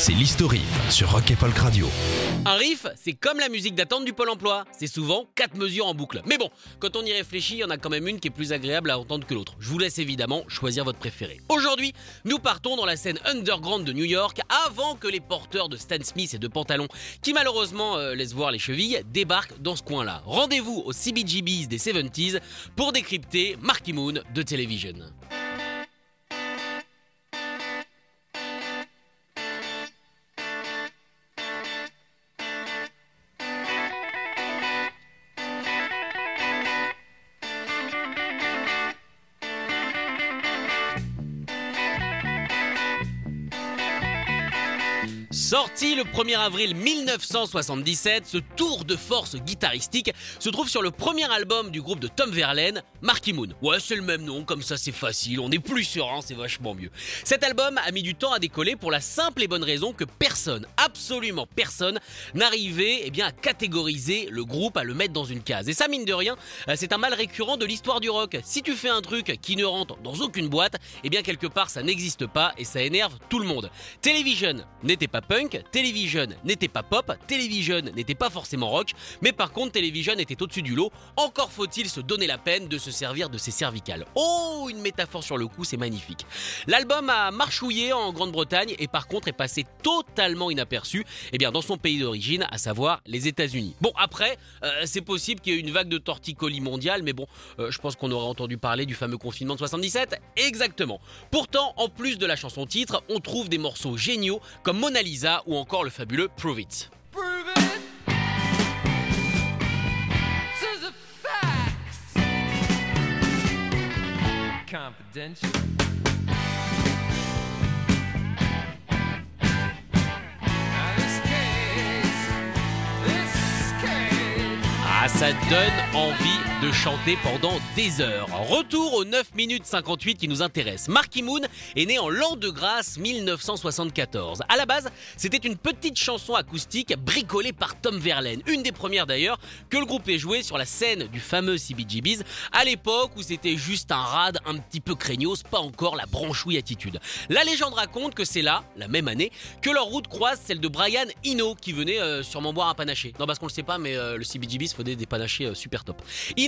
c'est l'historif sur Rock et Folk Radio. Un riff, c'est comme la musique d'attente du Pôle emploi. C'est souvent quatre mesures en boucle. Mais bon, quand on y réfléchit, il y en a quand même une qui est plus agréable à entendre que l'autre. Je vous laisse évidemment choisir votre préféré. Aujourd'hui, nous partons dans la scène underground de New York avant que les porteurs de Stan Smith et de pantalons, qui malheureusement euh, laissent voir les chevilles, débarquent dans ce coin-là. Rendez-vous au CBGBs des 70s pour décrypter Marky Moon de Television. Sorti le 1er avril 1977, ce tour de force guitaristique se trouve sur le premier album du groupe de Tom Verlaine, Marky Moon. Ouais, c'est le même nom, comme ça c'est facile, on est plus serein, c'est vachement mieux. Cet album a mis du temps à décoller pour la simple et bonne raison que personne, absolument personne, n'arrivait eh bien, à catégoriser le groupe, à le mettre dans une case. Et ça, mine de rien, euh, c'est un mal récurrent de l'histoire du rock. Si tu fais un truc qui ne rentre dans aucune boîte, eh bien quelque part ça n'existe pas et ça énerve tout le monde. Television n'était pas punk, Television n'était pas pop, Television n'était pas forcément rock, mais par contre Television était au-dessus du lot. Encore faut-il se donner la peine de se servir de ses cervicales. Oh, une métaphore sur le coup, c'est magnifique. L'album a marchouillé en Grande-Bretagne et par contre est passé totalement inaperçu eh bien, dans son pays d'origine, à savoir les États-Unis. Bon, après, euh, c'est possible qu'il y ait une vague de torticolis mondiale, mais bon, euh, je pense qu'on aurait entendu parler du fameux confinement de 77. Exactement. Pourtant, en plus de la chanson titre, on trouve des morceaux géniaux comme Mona Lisa ou encore le fabuleux Prove It. Ah, ça donne envie de chanter pendant des heures. Retour aux 9 minutes 58 qui nous intéresse. Marky Moon est né en l'an de grâce 1974. À la base, c'était une petite chanson acoustique bricolée par Tom Verlaine, une des premières d'ailleurs que le groupe ait joué sur la scène du fameux CBGBs à l'époque où c'était juste un rad un petit peu craignos, pas encore la branchouille attitude. La légende raconte que c'est là, la même année, que leur route croise celle de Brian Eno qui venait euh, sûrement boire un panaché. Non parce qu'on le sait pas mais euh, le CBGBs faisait des panachés euh, super top.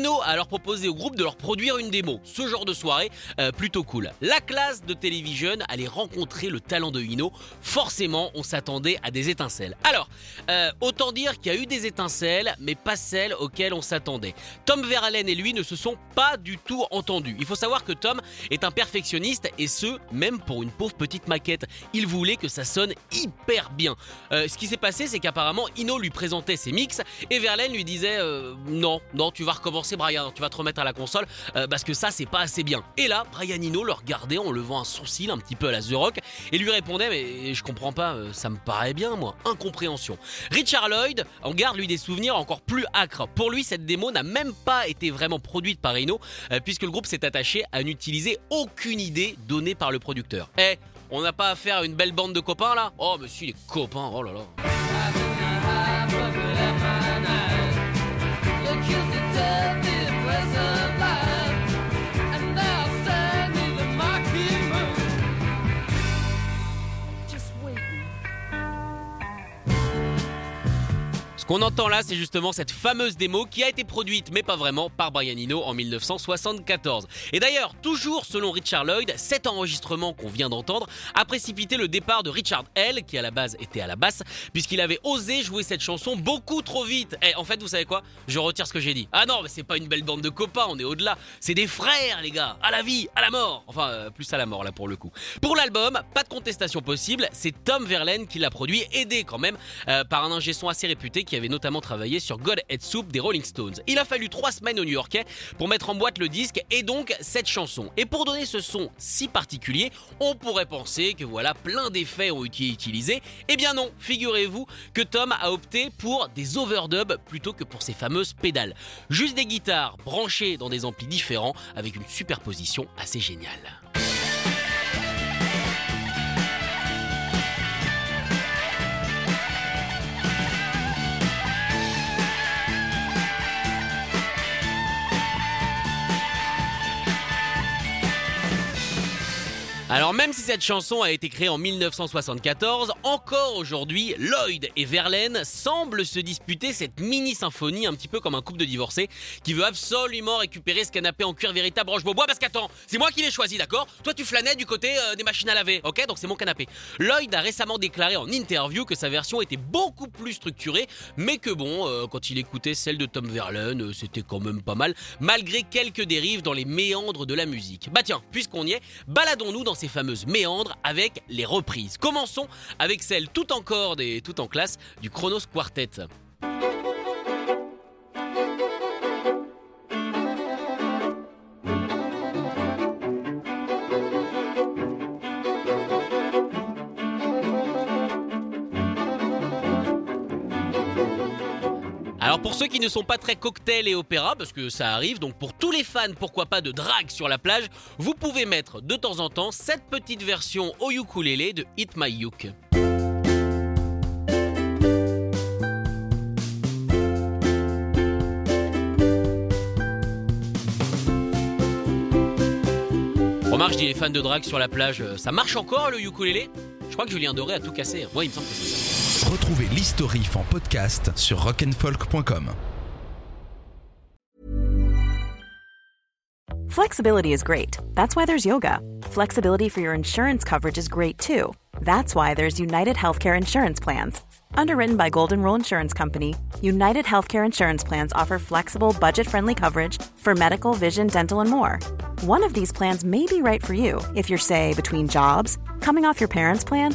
A alors proposé au groupe de leur produire une démo. Ce genre de soirée, euh, plutôt cool. La classe de Television allait rencontrer le talent de Eno. Forcément, on s'attendait à des étincelles. Alors, euh, autant dire qu'il y a eu des étincelles, mais pas celles auxquelles on s'attendait. Tom Verlaine et lui ne se sont pas du tout entendus. Il faut savoir que Tom est un perfectionniste et ce, même pour une pauvre petite maquette. Il voulait que ça sonne hyper bien. Euh, ce qui s'est passé, c'est qu'apparemment, Ino lui présentait ses mix et Verlaine lui disait non, non, tu vas recommencer Brian, tu vas te remettre à la console euh, parce que ça c'est pas assez bien. Et là, Brian Eno le regardait en levant un sourcil un petit peu à la The Rock et lui répondait mais je comprends pas, euh, ça me paraît bien moi, incompréhension. Richard Lloyd en garde lui des souvenirs encore plus acres. Pour lui, cette démo n'a même pas été vraiment produite par Eno euh, puisque le groupe s'est attaché à n'utiliser aucune idée donnée par le producteur. Eh, on n'a pas affaire à une belle bande de copains là? Oh si les copains, oh là là. Qu'on entend là, c'est justement cette fameuse démo qui a été produite, mais pas vraiment, par Brian Eno en 1974. Et d'ailleurs, toujours selon Richard Lloyd, cet enregistrement qu'on vient d'entendre a précipité le départ de Richard L, qui à la base était à la basse, puisqu'il avait osé jouer cette chanson beaucoup trop vite. Et en fait, vous savez quoi? Je retire ce que j'ai dit. Ah non, mais c'est pas une belle bande de copains, on est au-delà. C'est des frères, les gars, à la vie, à la mort. Enfin, euh, plus à la mort là pour le coup. Pour l'album, pas de contestation possible, c'est Tom Verlaine qui l'a produit, aidé quand même euh, par un ingé son assez réputé qui avait notamment travaillé sur God Head Soup des Rolling Stones. Il a fallu trois semaines aux New-Yorkais pour mettre en boîte le disque et donc cette chanson. Et pour donner ce son si particulier, on pourrait penser que voilà, plein d'effets ont été utilisés. Eh bien non, figurez-vous que Tom a opté pour des overdubs plutôt que pour ses fameuses pédales. Juste des guitares branchées dans des amplis différents avec une superposition assez géniale. Alors même si cette chanson a été créée en 1974, encore aujourd'hui, Lloyd et Verlaine semblent se disputer cette mini-symphonie un petit peu comme un couple de divorcés qui veut absolument récupérer ce canapé en cuir véritable roche bois parce qu'attends, c'est moi qui l'ai choisi, d'accord? Toi tu flânais du côté euh, des machines à laver, ok? Donc c'est mon canapé. Lloyd a récemment déclaré en interview que sa version était beaucoup plus structurée, mais que bon, euh, quand il écoutait celle de Tom Verlaine, euh, c'était quand même pas mal, malgré quelques dérives dans les méandres de la musique. Bah tiens, puisqu'on y est, baladons-nous dans fameuses méandres avec les reprises. Commençons avec celle tout en corde et tout en classe du Chronos Quartet. Alors pour ceux qui ne sont pas très cocktail et opéra, parce que ça arrive, donc pour tous les fans, pourquoi pas de drague sur la plage, vous pouvez mettre de temps en temps cette petite version au ukulélé de Hit My Yuk. Remarque, je dis les fans de drague sur la plage, euh, ça marche encore le ukulélé? Je crois que Julien Doré a tout cassé. Moi, il me semble que c'est ça. Retrouvez l'historif en podcast sur. Flexibility is great. That's why there's yoga. Flexibility for your insurance coverage is great too. That's why there's United Healthcare Insurance Plans. Underwritten by Golden Rule Insurance Company, United Healthcare Insurance Plans offer flexible, budget friendly coverage for medical, vision, dental, and more. One of these plans may be right for you if you're, say, between jobs, coming off your parents' plan,